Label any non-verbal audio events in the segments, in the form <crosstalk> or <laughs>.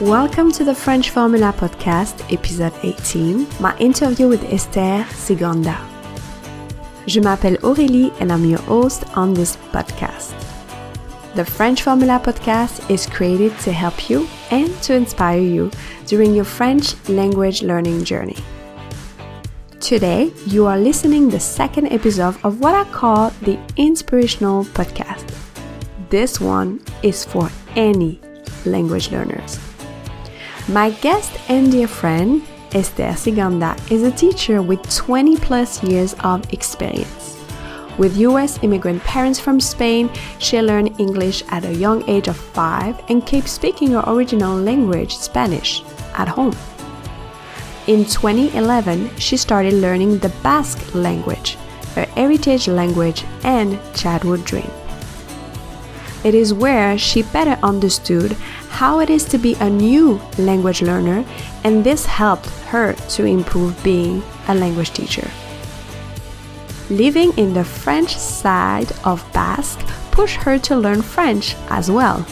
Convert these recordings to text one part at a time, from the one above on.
Welcome to the French Formula Podcast, episode 18, my interview with Esther Ciganda. Je m'appelle Aurélie and I'm your host on this podcast. The French Formula Podcast is created to help you and to inspire you during your French language learning journey. Today, you are listening the second episode of what I call the inspirational podcast. This one is for any language learners. My guest and dear friend, Esther Ciganda, is a teacher with 20 plus years of experience. With US immigrant parents from Spain, she learned English at a young age of 5 and kept speaking her original language, Spanish, at home. In 2011, she started learning the Basque language, her heritage language and childhood dream. It is where she better understood how it is to be a new language learner, and this helped her to improve being a language teacher. Living in the French side of Basque pushed her to learn French as well.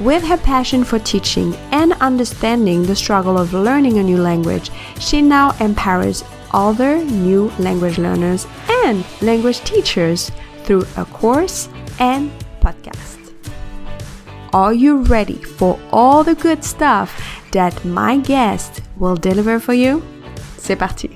With her passion for teaching and understanding the struggle of learning a new language, she now empowers other new language learners and language teachers through a course and podcast. Are you ready for all the good stuff that my guest will deliver for you? C'est parti.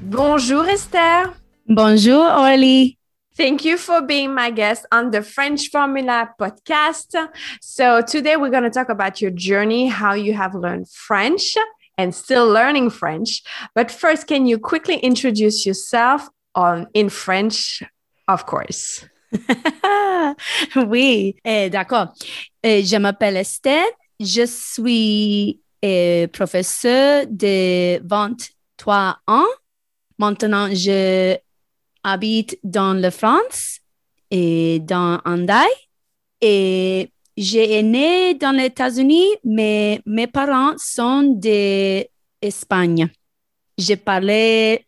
Bonjour Esther. Bonjour Aurélie. Thank you for being my guest on the French Formula podcast. So, today we're going to talk about your journey, how you have learned French and still learning French. But first, can you quickly introduce yourself on in French, of course? <laughs> oui, eh, d'accord. Eh, je m'appelle Esther. Je suis eh, professeur de 23 ans. Maintenant, je habite dans la France et dans Andai. Et j'ai né dans les États-Unis, mais mes parents sont d'Espagne. J'ai parlé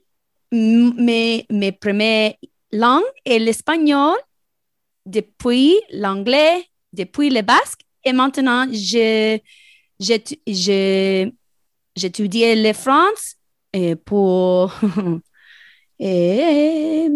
mes, mes premières langues et l'espagnol depuis l'anglais, depuis le basque, et maintenant, je, je, j'étudiais le France et pour <laughs> et,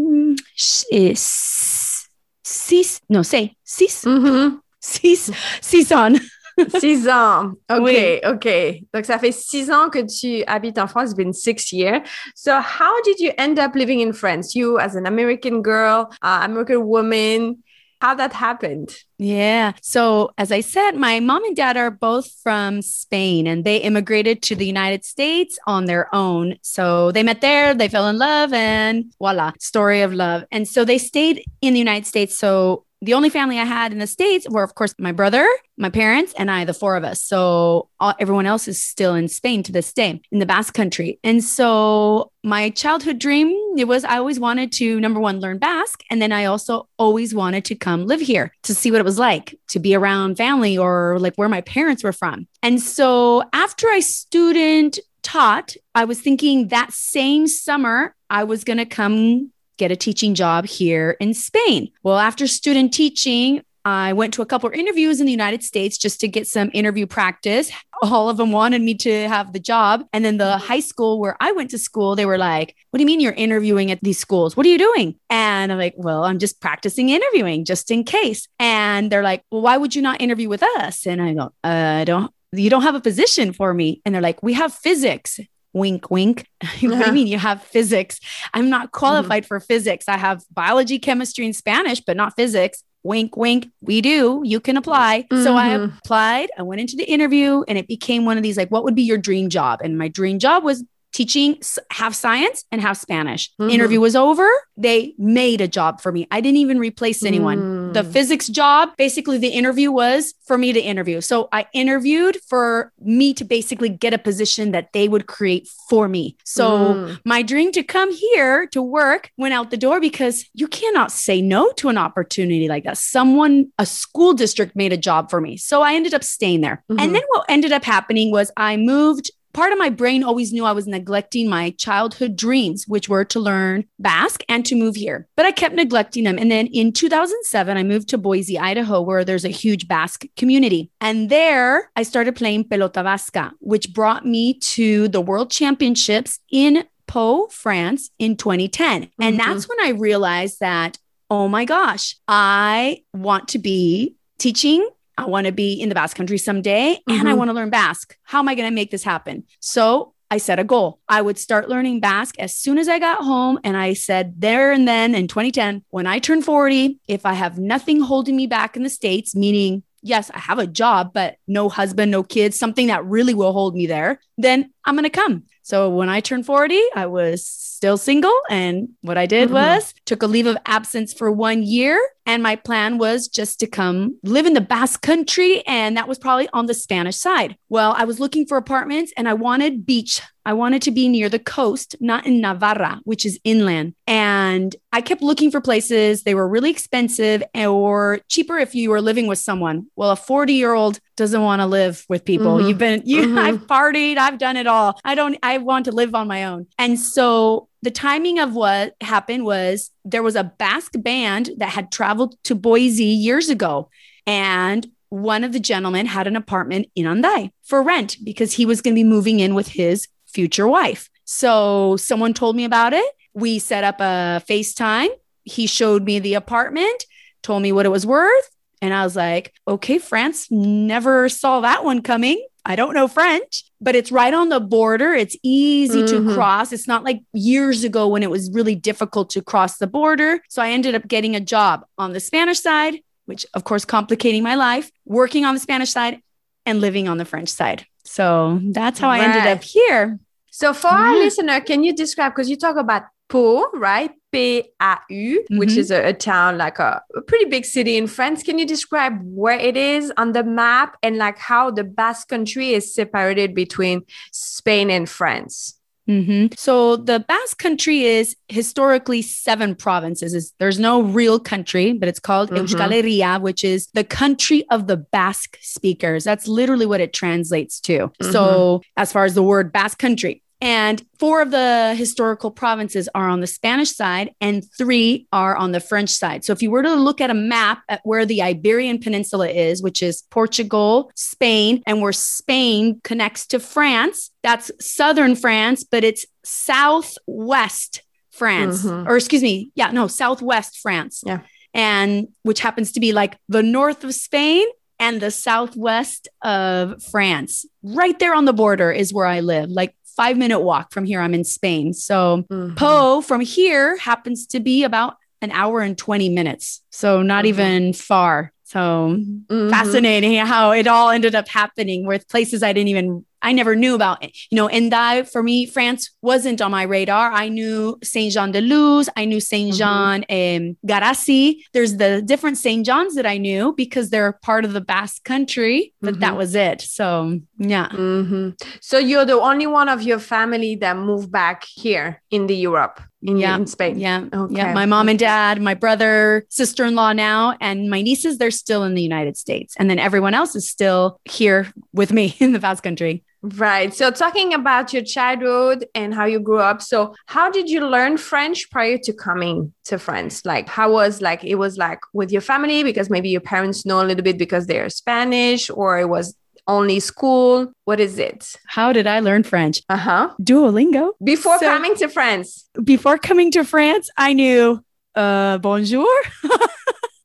et, six, non, c'est six, mm-hmm. six, six ans. <laughs> six ans. OK, oui. OK. Donc, ça fait six ans que tu habites en France. It's been six years. So, how did you end up living in France? You, as an American girl, uh, American woman, how that happened. Yeah. So, as I said, my mom and dad are both from Spain and they immigrated to the United States on their own. So, they met there, they fell in love, and voila, story of love. And so, they stayed in the United States. So, the only family I had in the States were, of course, my brother, my parents, and I, the four of us. So all, everyone else is still in Spain to this day, in the Basque country. And so my childhood dream, it was I always wanted to, number one, learn Basque. And then I also always wanted to come live here to see what it was like to be around family or like where my parents were from. And so after I student taught, I was thinking that same summer, I was going to come get a teaching job here in Spain. Well, after student teaching, I went to a couple of interviews in the United States just to get some interview practice. All of them wanted me to have the job. And then the high school where I went to school, they were like, What do you mean you're interviewing at these schools? What are you doing? And I'm like, Well, I'm just practicing interviewing just in case. And they're like, Well, why would you not interview with us? And I go, uh, I don't, you don't have a position for me. And they're like, We have physics wink wink <laughs> what do you uh-huh. mean you have physics i'm not qualified mm-hmm. for physics i have biology chemistry and spanish but not physics wink wink we do you can apply mm-hmm. so i mm-hmm. applied i went into the interview and it became one of these like what would be your dream job and my dream job was teaching half science and half Spanish. Mm-hmm. Interview was over. They made a job for me. I didn't even replace anyone. Mm. The physics job, basically, the interview was for me to interview. So I interviewed for me to basically get a position that they would create for me. So mm. my dream to come here to work went out the door because you cannot say no to an opportunity like that. Someone, a school district made a job for me. So I ended up staying there. Mm-hmm. And then what ended up happening was I moved part of my brain always knew I was neglecting my childhood dreams, which were to learn Basque and to move here. But I kept neglecting them. And then in 2007, I moved to Boise, Idaho, where there's a huge Basque community. And there I started playing Pelota Vasca, which brought me to the World Championships in Pau, France in 2010. Mm-hmm. And that's when I realized that, oh my gosh, I want to be teaching I want to be in the Basque country someday and mm-hmm. I want to learn Basque. How am I going to make this happen? So I set a goal. I would start learning Basque as soon as I got home. And I said, there and then in 2010, when I turn 40, if I have nothing holding me back in the States, meaning, yes, I have a job, but no husband, no kids, something that really will hold me there, then I'm going to come. So when I turned 40, I was still single. And what I did mm-hmm. was took a leave of absence for one year. And my plan was just to come live in the Basque country. And that was probably on the Spanish side. Well, I was looking for apartments and I wanted beach I wanted to be near the coast, not in Navarra, which is inland. And I kept looking for places. They were really expensive or cheaper if you were living with someone. Well, a 40 year old doesn't want to live with people. Mm-hmm. You've been, you, <laughs> mm-hmm. I've partied, I've done it all. I don't, I want to live on my own. And so the timing of what happened was there was a Basque band that had traveled to Boise years ago. And one of the gentlemen had an apartment in Hendaye for rent because he was going to be moving in with his future wife. So someone told me about it. We set up a FaceTime. He showed me the apartment, told me what it was worth. And I was like, okay, France never saw that one coming. I don't know French, but it's right on the border. It's easy mm-hmm. to cross. It's not like years ago when it was really difficult to cross the border. So I ended up getting a job on the Spanish side, which of course complicating my life, working on the Spanish side and living on the French side. So that's how right. I ended up here. So for mm-hmm. our listener, can you describe because you talk about Pau, right? P-A-U, mm-hmm. which is a, a, town like a, a, pretty big city in France. Can you describe where it is on the map and like how the Basque country is separated between Spain and France? Mm-hmm. So the Basque country is historically seven provinces. It's, there's no real country, but it's called mm-hmm. Euskal Herria, which is the country of the Basque speakers. That's literally what it translates to. Mm-hmm. So as far as the word Basque country, and four of the historical provinces are on the Spanish side, and three are on the French side. So, if you were to look at a map at where the Iberian Peninsula is, which is Portugal, Spain, and where Spain connects to France, that's southern France, but it's southwest France, mm-hmm. or excuse me, yeah, no, southwest France. Yeah. And which happens to be like the north of Spain and the southwest of France. Right there on the border is where I live, like five minute walk from here. I'm in Spain. So mm-hmm. From here happens to be about an hour and 20 minutes. So not mm-hmm. even far. So mm-hmm. fascinating how it all ended up happening with places I didn't even I never knew about it. You know, and that for me, France wasn't on my radar. I knew Saint Jean de Luz, I knew Saint Jean mm-hmm. um. There's the different Saint Johns that I knew because they're part of the Basque country, but mm-hmm. that was it. So yeah. Mm-hmm. So you're the only one of your family that moved back here in the Europe. In, yeah, in Spain. Yeah. Okay. Yeah. My mom and dad, my brother, sister in law now, and my nieces, they're still in the United States. And then everyone else is still here with me <laughs> in the Basque country. Right. So, talking about your childhood and how you grew up. So, how did you learn French prior to coming to France? Like, how was like it was like with your family because maybe your parents know a little bit because they're Spanish, or it was only school? What is it? How did I learn French? Uh huh. Duolingo. Before so, coming to France. Before coming to France, I knew uh bonjour. <laughs>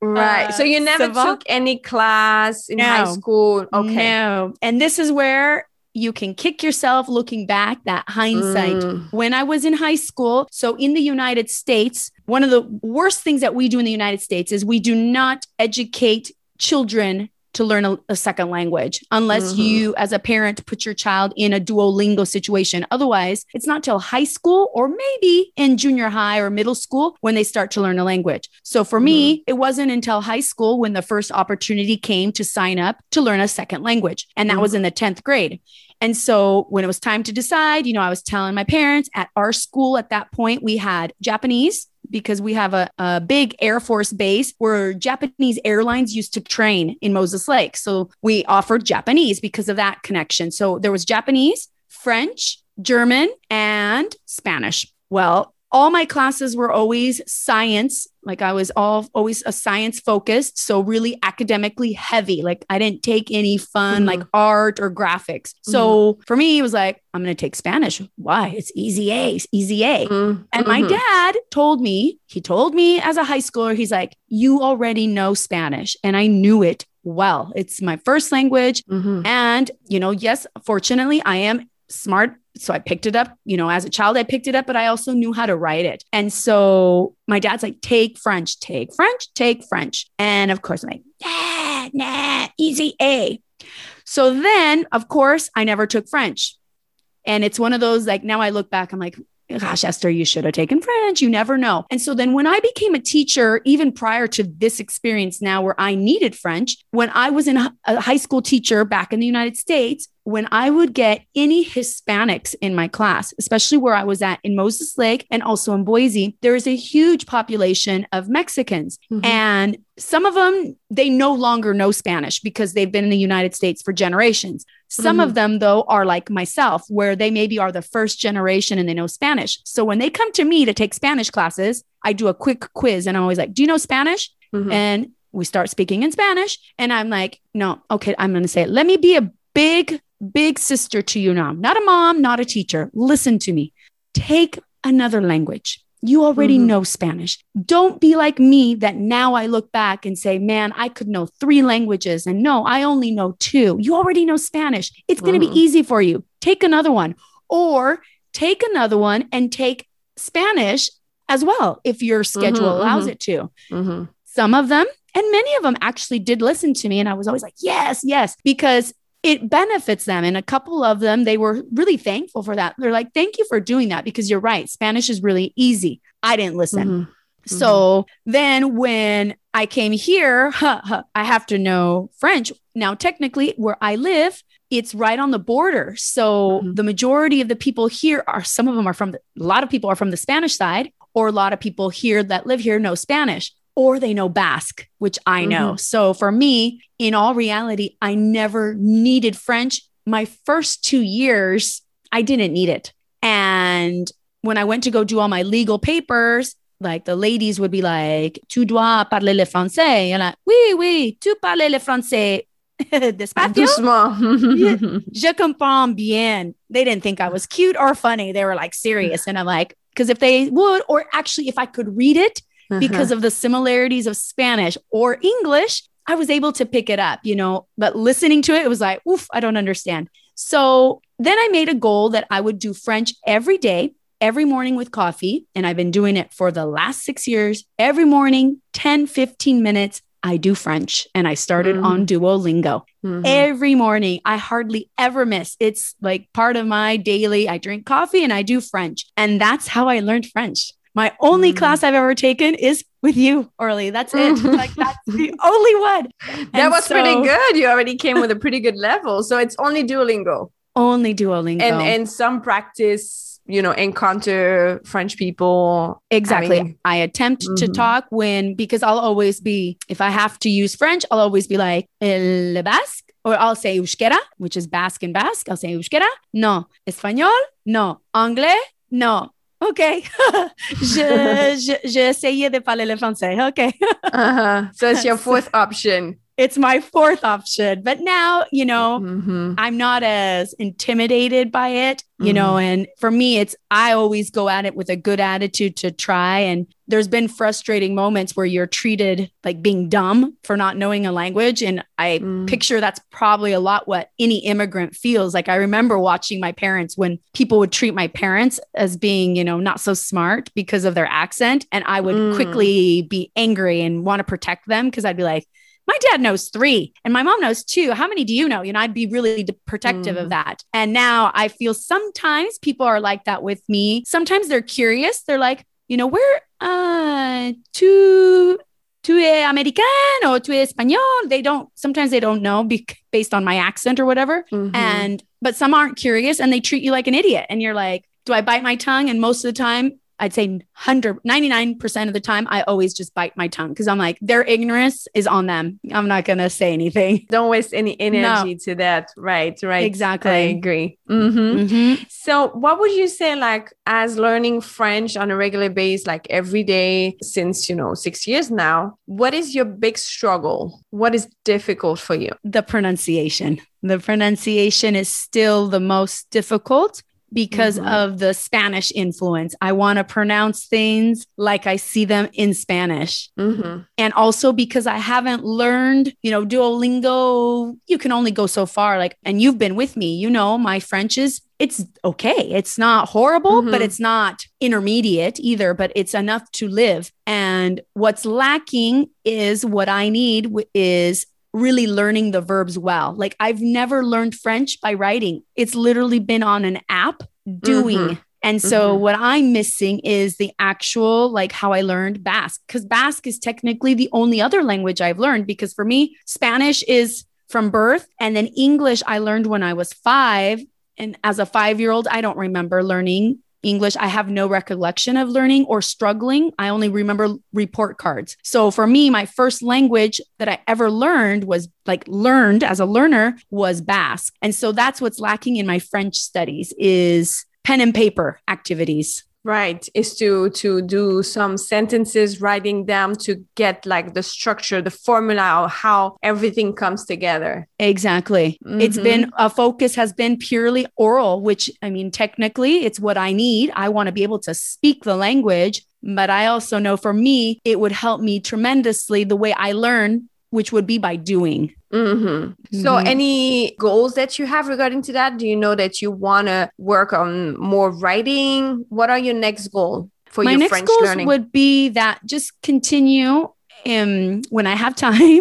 Right. Uh, so you never took any class in no, high school. Okay. No. And this is where you can kick yourself looking back that hindsight mm. when i was in high school so in the united states one of the worst things that we do in the united states is we do not educate children to learn a, a second language unless mm-hmm. you as a parent put your child in a duolingo situation otherwise it's not till high school or maybe in junior high or middle school when they start to learn a language so for mm-hmm. me it wasn't until high school when the first opportunity came to sign up to learn a second language and that mm-hmm. was in the 10th grade and so when it was time to decide, you know, I was telling my parents at our school at that point, we had Japanese, because we have a, a big Air Force base where Japanese airlines used to train in Moses Lake. So we offered Japanese because of that connection. So there was Japanese, French, German, and Spanish. Well, all my classes were always science like i was all always a science focused so really academically heavy like i didn't take any fun mm-hmm. like art or graphics so mm-hmm. for me it was like i'm going to take spanish why it's easy a it's easy a mm-hmm. and my dad told me he told me as a high schooler he's like you already know spanish and i knew it well it's my first language mm-hmm. and you know yes fortunately i am smart so I picked it up, you know, as a child, I picked it up, but I also knew how to write it. And so my dad's like, take French, take French, take French. And of course, I'm like, nah, nah, easy A. So then, of course, I never took French. And it's one of those like now I look back, I'm like, gosh, Esther, you should have taken French. You never know. And so then when I became a teacher, even prior to this experience now where I needed French, when I was in a high school teacher back in the United States, when I would get any Hispanics in my class, especially where I was at in Moses Lake and also in Boise, there is a huge population of Mexicans. Mm-hmm. And some of them, they no longer know Spanish because they've been in the United States for generations. Some mm-hmm. of them, though, are like myself, where they maybe are the first generation and they know Spanish. So when they come to me to take Spanish classes, I do a quick quiz and I'm always like, Do you know Spanish? Mm-hmm. And we start speaking in Spanish. And I'm like, No, okay, I'm going to say it. Let me be a big big sister to you now, not a mom, not a teacher. Listen to me. Take another language. You already mm-hmm. know Spanish. Don't be like me that now I look back and say, man, I could know three languages. And no, I only know two. You already know Spanish. It's going to mm-hmm. be easy for you. Take another one or take another one and take Spanish as well if your schedule mm-hmm, allows mm-hmm. it to. Mm-hmm. Some of them and many of them actually did listen to me. And I was always like, yes, yes, because it benefits them. And a couple of them, they were really thankful for that. They're like, thank you for doing that because you're right. Spanish is really easy. I didn't listen. Mm-hmm. So mm-hmm. then when I came here, huh, <laughs> huh, I have to know French. Now, technically, where I live, it's right on the border. So mm-hmm. the majority of the people here are, some of them are from, the, a lot of people are from the Spanish side, or a lot of people here that live here know Spanish or they know Basque, which I know. Mm-hmm. So for me, in all reality, I never needed French. My first two years, I didn't need it. And when I went to go do all my legal papers, like the ladies would be like, Tu dois parler le français. And like, oui, oui, tu parles le français. <laughs> Despacio. <laughs> Je comprends bien. They didn't think I was cute or funny. They were like serious. And I'm like, because if they would, or actually, if I could read it, uh-huh. because of the similarities of Spanish or English, I was able to pick it up, you know, but listening to it, it was like, oof, I don't understand. So then I made a goal that I would do French every day, every morning with coffee. And I've been doing it for the last six years. Every morning, 10, 15 minutes, I do French. And I started mm-hmm. on Duolingo. Mm-hmm. Every morning, I hardly ever miss. It's like part of my daily. I drink coffee and I do French. And that's how I learned French. My only mm. class I've ever taken is with you, Orly. That's it. <laughs> like that's the only one. And that was so, pretty good. You already came with a pretty good level. So it's only Duolingo. Only Duolingo. And and some practice, you know, encounter French people. Exactly. I, mean, I attempt mm-hmm. to talk when because I'll always be if I have to use French, I'll always be like el basque or I'll say euskera, which is Basque and Basque. I'll say euskera. No. Español. No. Anglais. No. OK. <laughs> <laughs> je, je, j'ai essayé de parler le français. OK. uh-huh. So it's your fourth option it's my fourth option. But now, you know, mm-hmm. I'm not as intimidated by it, you mm-hmm. know, and for me, it's I always go at it with a good attitude to try. And there's been frustrating moments where you're treated like being dumb for not knowing a language. And I mm. picture that's probably a lot what any immigrant feels. Like I remember watching my parents when people would treat my parents as being, you know, not so smart because of their accent. And I would mm. quickly be angry and want to protect them because I'd be like, my dad knows three and my mom knows two. How many do you know? You know, I'd be really protective mm. of that. And now I feel sometimes people are like that with me. Sometimes they're curious. They're like, you know, we're uh tu tu es american or tu es español. They don't, sometimes they don't know be- based on my accent or whatever. Mm-hmm. And, but some aren't curious and they treat you like an idiot. And you're like, do I bite my tongue? And most of the time I'd say 100, 99% of the time, I always just bite my tongue because I'm like, their ignorance is on them. I'm not going to say anything. <laughs> Don't waste any energy no. to that. Right. Right. Exactly. I agree. Mm-hmm. Mm-hmm. So, what would you say, like, as learning French on a regular basis, like every day since, you know, six years now, what is your big struggle? What is difficult for you? The pronunciation. The pronunciation is still the most difficult because mm-hmm. of the Spanish influence. I want to pronounce things like I see them in Spanish. Mm-hmm. And also because I haven't learned, you know, Duolingo, you can only go so far. Like, and you've been with me, you know, my French is. It's okay. It's not horrible, mm-hmm. but it's not intermediate either, but it's enough to live. And what's lacking is what I need is really learning the verbs well. Like I've never learned French by writing. It's literally been on an app doing. Mm-hmm. And so mm-hmm. what I'm missing is the actual like how I learned Basque cuz Basque is technically the only other language I've learned because for me Spanish is from birth and then English I learned when I was 5 and as a 5-year-old I don't remember learning English, I have no recollection of learning or struggling. I only remember report cards. So for me, my first language that I ever learned was like learned as a learner was Basque. And so that's what's lacking in my French studies is pen and paper activities right is to to do some sentences writing them to get like the structure the formula of how everything comes together. Exactly. Mm-hmm. it's been a focus has been purely oral which i mean technically it's what i need. I want to be able to speak the language but i also know for me it would help me tremendously the way i learn which would be by doing Mm-hmm. Mm-hmm. So, any goals that you have regarding to that? Do you know that you want to work on more writing? What are your next goal for My your next French goals learning? would be that just continue. Um, when I have <laughs> time,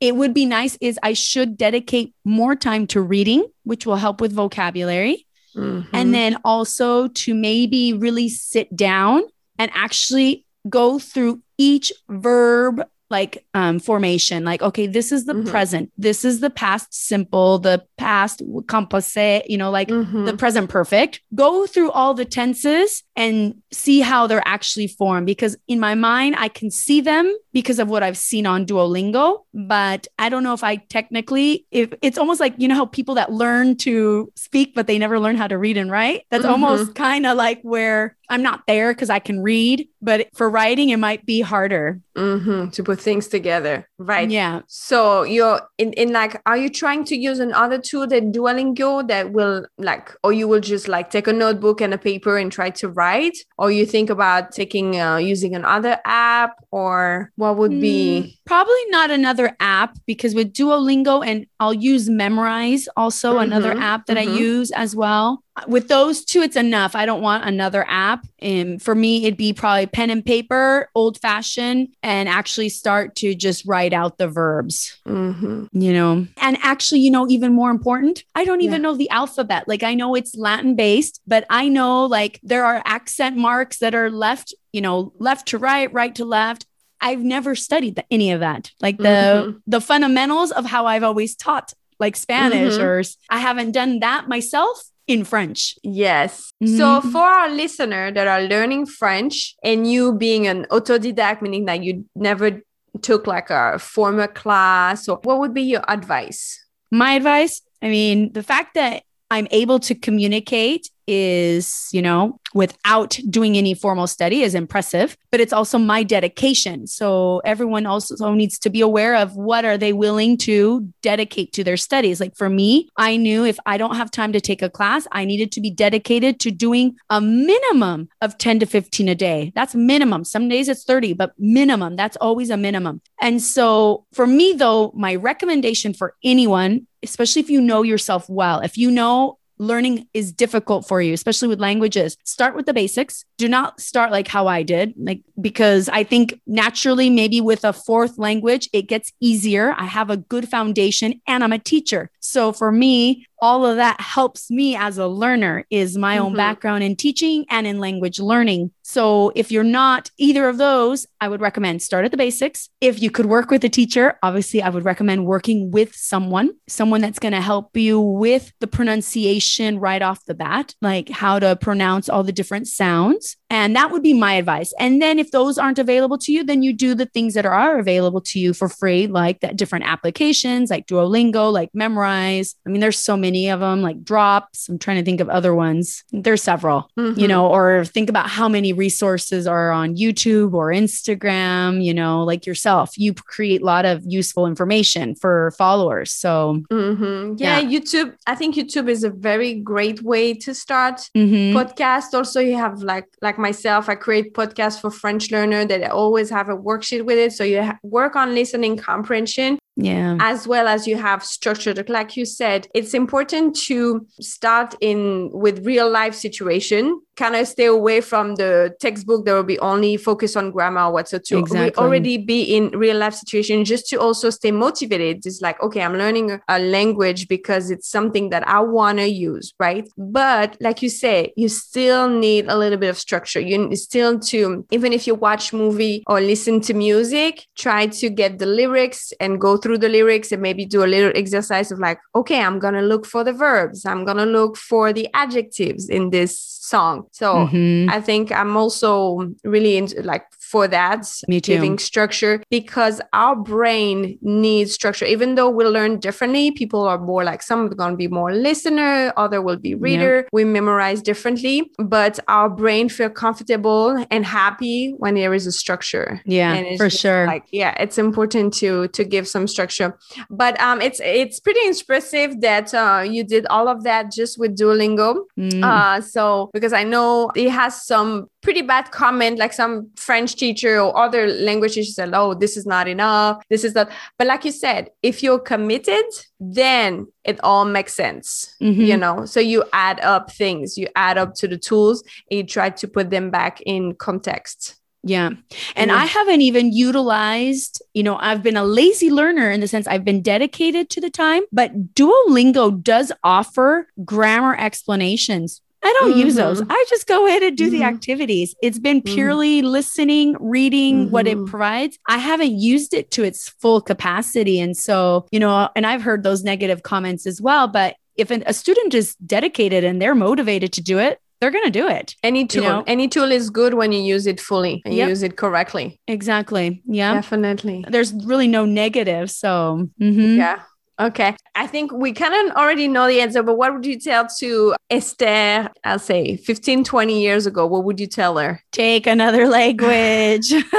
it would be nice. Is I should dedicate more time to reading, which will help with vocabulary, mm-hmm. and then also to maybe really sit down and actually go through each verb like um, formation like okay this is the mm-hmm. present this is the past simple the past composé you know like mm-hmm. the present perfect go through all the tenses and see how they're actually formed because in my mind I can see them because of what I've seen on Duolingo but I don't know if I technically if it's almost like you know how people that learn to speak but they never learn how to read and write that's mm-hmm. almost kind of like where I'm not there because I can read, but for writing, it might be harder mm-hmm, to put things together. Right. Yeah. So you're in, in like, are you trying to use another tool that Duolingo that will like, or you will just like take a notebook and a paper and try to write? Or you think about taking, uh, using another app or what would be? Mm, probably not another app because with Duolingo and I'll use Memrise also, mm-hmm, another app that mm-hmm. I use as well with those two, it's enough. I don't want another app. And for me, it'd be probably pen and paper, old fashioned, and actually start to just write out the verbs, mm-hmm. you know. And actually, you know, even more important, I don't even yeah. know the alphabet. Like, I know it's Latin based, but I know like there are accent marks that are left, you know, left to right, right to left. I've never studied the, any of that. Like the mm-hmm. the fundamentals of how I've always taught like Spanish mm-hmm. or I haven't done that myself in French. Yes. Mm-hmm. So for our listener that are learning French and you being an autodidact, meaning that you never took like a formal class, so what would be your advice? My advice, I mean, the fact that I'm able to communicate is, you know, without doing any formal study is impressive, but it's also my dedication. So everyone also needs to be aware of what are they willing to dedicate to their studies. Like for me, I knew if I don't have time to take a class, I needed to be dedicated to doing a minimum of 10 to 15 a day. That's minimum. Some days it's 30, but minimum, that's always a minimum. And so for me though, my recommendation for anyone especially if you know yourself well, if you know learning is difficult for you, especially with languages, start with the basics. Do not start like how I did, like because I think naturally, maybe with a fourth language, it gets easier. I have a good foundation and I'm a teacher. So for me, all of that helps me as a learner is my mm-hmm. own background in teaching and in language learning. So if you're not either of those, I would recommend start at the basics. If you could work with a teacher, obviously I would recommend working with someone, someone that's going to help you with the pronunciation right off the bat, like how to pronounce all the different sounds. And that would be my advice. And then if those aren't available to you, then you do the things that are available to you for free, like that different applications like Duolingo, like Memrise. I mean, there's so many of them, like Drops. I'm trying to think of other ones. There's several, mm-hmm. you know, or think about how many resources are on YouTube or Instagram, you know, like yourself. You create a lot of useful information for followers. So, mm-hmm. yeah, yeah, YouTube, I think YouTube is a very great way to start. Mm-hmm. Podcast also, you have like, like myself, I create podcasts for French learner that I always have a worksheet with it. So you ha- work on listening comprehension yeah. as well as you have structured. Like you said it's important to start in with real life situation kind of stay away from the textbook that will be only focused on grammar or what so to exactly. already be in real life situation just to also stay motivated. It's like okay i'm learning a language because it's something that i want to use right? But like you say you still need a little bit of structure. You still to even if you watch movie or listen to music try to get the lyrics and go through the lyrics and maybe do a little exercise of like okay i'm gonna look for the verbs. I'm gonna look for the adjectives in this song. So mm-hmm. I think I'm also really into like for that Me too. giving structure because our brain needs structure. Even though we learn differently people are more like some are going to be more listener other will be reader. We memorize differently but our brain feel comfortable and happy when there is a structure. Yeah for sure. like yeah it's important to to give some structure. But um it's it's pretty impressive that uh you did all of that just with duolingo. Mm. uh so because i know it has some pretty bad comment like some french teacher or other language teacher said oh this is not enough this is not but like you said if you're committed then it all makes sense mm-hmm. you know so you add up things you add up to the tools and you try to put them back in context yeah. And mm-hmm. I haven't even utilized, you know, I've been a lazy learner in the sense I've been dedicated to the time, but Duolingo does offer grammar explanations I don't mm-hmm. use those. Mm-hmm. I just go in and do mm-hmm. the activities. It's been mm-hmm. purely mm-hmm. listening, reading what it mm-hmm. provides. I haven't used it to its full capacity. And so, you know, and I've heard those negative comments as well. But if an, a student is dedicated and they're motivated to do it, they're going to do it. Any tool, you know? any tool is good when you use it fully and yep. use it correctly. Exactly. Yeah. Definitely. There's really no negative. So, yeah. Okay. I think we kind of already know the answer, but what would you tell to Esther, I'll say 15, 20 years ago? What would you tell her? Take another language. <laughs>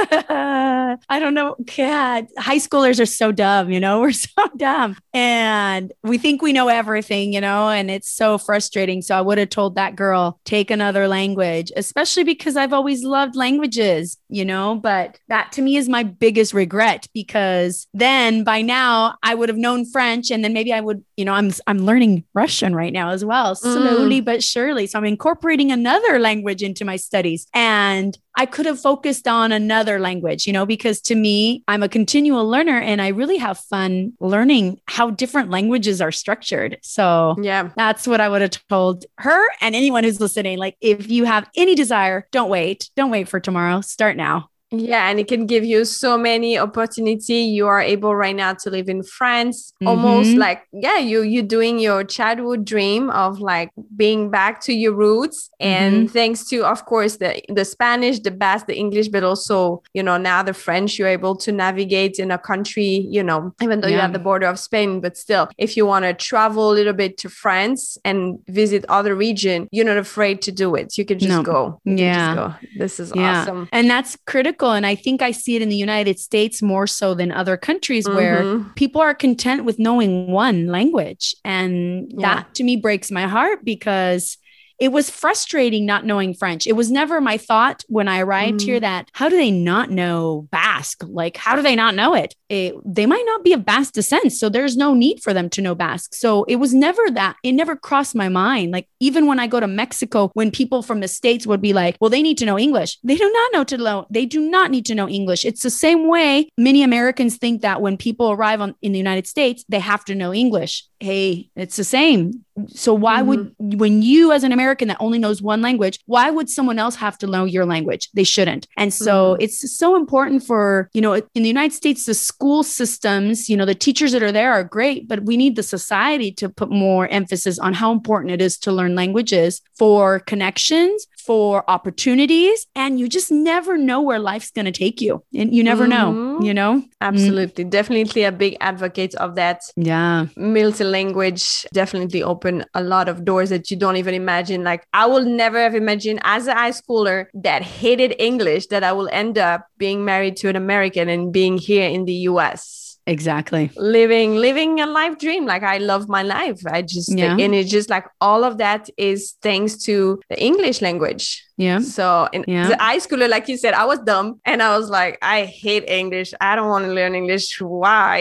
I don't know. God, high schoolers are so dumb, you know, <laughs> we're so dumb. And we think we know everything, you know, and it's so frustrating. So I would have told that girl, take another language, especially because I've always loved languages, you know, but that to me is my biggest regret because then by now I would have known French French and then maybe I would, you know, I'm I'm learning Russian right now as well, slowly mm. but surely. So I'm incorporating another language into my studies and I could have focused on another language, you know, because to me, I'm a continual learner and I really have fun learning how different languages are structured. So, yeah, that's what I would have told her and anyone who's listening. Like, if you have any desire, don't wait. Don't wait for tomorrow. Start now. Yeah, and it can give you so many opportunity. You are able right now to live in France, mm-hmm. almost like yeah, you you doing your childhood dream of like being back to your roots. And mm-hmm. thanks to, of course, the the Spanish, the Basque, the English, but also you know now the French, you're able to navigate in a country. You know, even though yeah. you have the border of Spain, but still, if you want to travel a little bit to France and visit other region, you're not afraid to do it. You can just no. go. You yeah, go. This is yeah. awesome, and that's critical critical. And I think I see it in the United States more so than other countries mm-hmm. where people are content with knowing one language. And yeah. that to me breaks my heart because it was frustrating not knowing French. It was never my thought when I arrived Mm. here that how do they not know Basque? Like, how do they not know it? it? They might not be of Basque descent. So there's no need for them to know Basque. So it was never that. It never crossed my mind. Like, even when I go to Mexico, when people from the States would be like, well, they need to know English. They do not know to know, they do not need to know English. It's the same way many Americans think that when people arrive on, in the United States, they have to know English. Hey, it's the same. So why would when you as an American that only knows one language, why would someone else have to know your language? They shouldn't. And so mm-hmm. it's so important for, you know, in the United States the school systems, you know, the teachers that are there are great, but we need the society to put more emphasis on how important it is to learn languages for connections, for opportunities, and you just never know where life's going to take you. And you never know, Mhm. you know? Absolutely. Definitely a big advocate of that. Yeah. Multi-language definitely open a lot of doors that you don't even imagine. Like I will never have imagined as a high schooler that hated English that I will end up being married to an American and being here in the US. Exactly. living living a life dream like i love my life i just Yeah. and it's just like all of that is thanks to the english language Yeah. so in Yeah. the high schooler like you said i was dumb and i was like i hate english i don't want to learn english why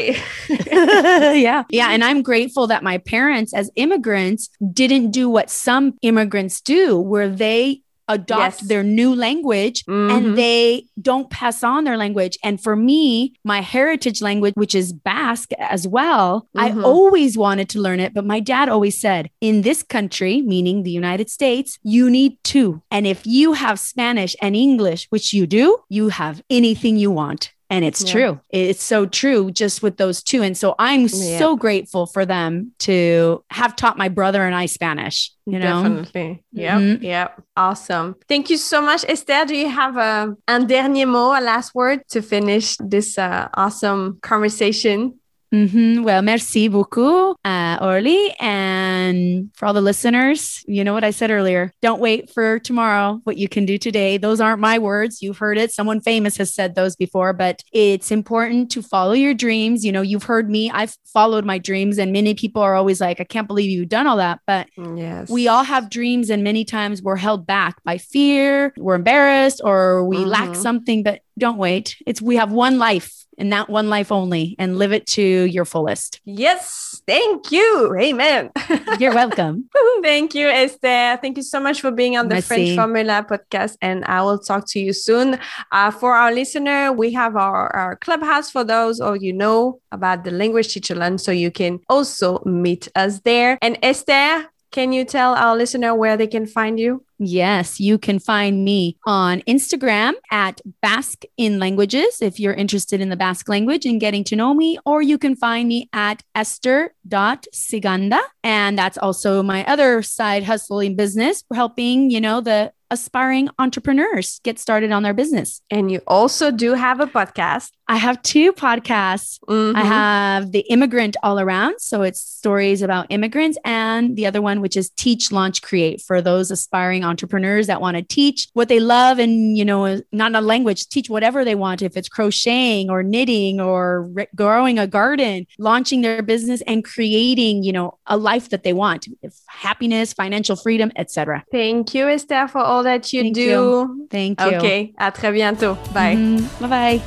<laughs> <laughs> yeah. Yeah. And I'm grateful that my parents, as immigrants, didn't do what some immigrants do, where they adopt Yes. their new language Mhm. and they don't pass on their language. And for me, my heritage language, which is Basque as well, I Mhm. always wanted to learn it. But my dad always said, in this country, meaning the United States, you need two. And if you have Spanish and English, which you do, you have anything you want. And it's Yeah. true. It's so true just with those two. And so I'm Yeah. so grateful for them to have taught my brother and I Spanish, you know? Definitely. Yep. Mhm. Yep. Awesome. Thank you so much, Esther. Do you have a un dernier mot, a last word to finish this uh, awesome conversation? Hmm Well, merci beaucoup, uh, Orly. And for all the listeners, you know what I said earlier. Don't wait for tomorrow, what you can do today. Those aren't my words. You've heard it. Someone famous has said those before, but it's important to follow your dreams. You know, you've heard me. I've followed my dreams, and many people are always like, I can't believe you've done all that. But Yes. we all have dreams, and many times we're held back by fear, we're embarrassed, or we lack Mhm. something. But don't wait. It's we have one life and that one life only, and live it to your fullest. Yes. Thank you. Amen. <laughs> You're welcome. <laughs> Thank you, Esther. Thank you so much for being on the Merci. French Formula podcast, and I will talk to you soon. Uh, for our listener, we have our, our clubhouse for those or you know about the language teacher lunch, so you can also meet us there. And Esther, can you tell our listener where they can find you? Yes, you can find me on Instagram at Basque in Languages if you're interested in the Basque language and getting to know me, or you can find me at esther.ciganda. And that's also my other side hustling business, helping, you know, the aspiring entrepreneurs get started on their business. And you also do have a podcast. I have two podcasts. I Mhm. have the immigrant all around. So it's stories about immigrants, and the other one, which is teach, launch, create for those aspiring entrepreneurs that want to teach what they love and, you know, not a language, teach whatever they want. If it's crocheting or knitting or re- growing a garden, launching their business and creating, you know, a life that they want, if happiness, financial freedom, etc. Thank you, Esther, for all that you Thank do. you. Thank you. Okay, à très bientôt. Bye. Mm-hmm. Bye bye.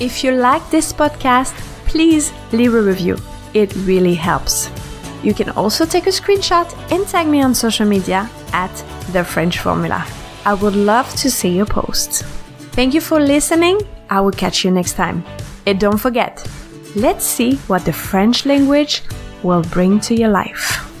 If you like this podcast, please leave a review. It really helps. You can also take a screenshot and tag me on social media at The French Formula. I would love to see your posts. Thank you for listening. I will catch you next time. And don't forget, let's see what the French language will bring to your life.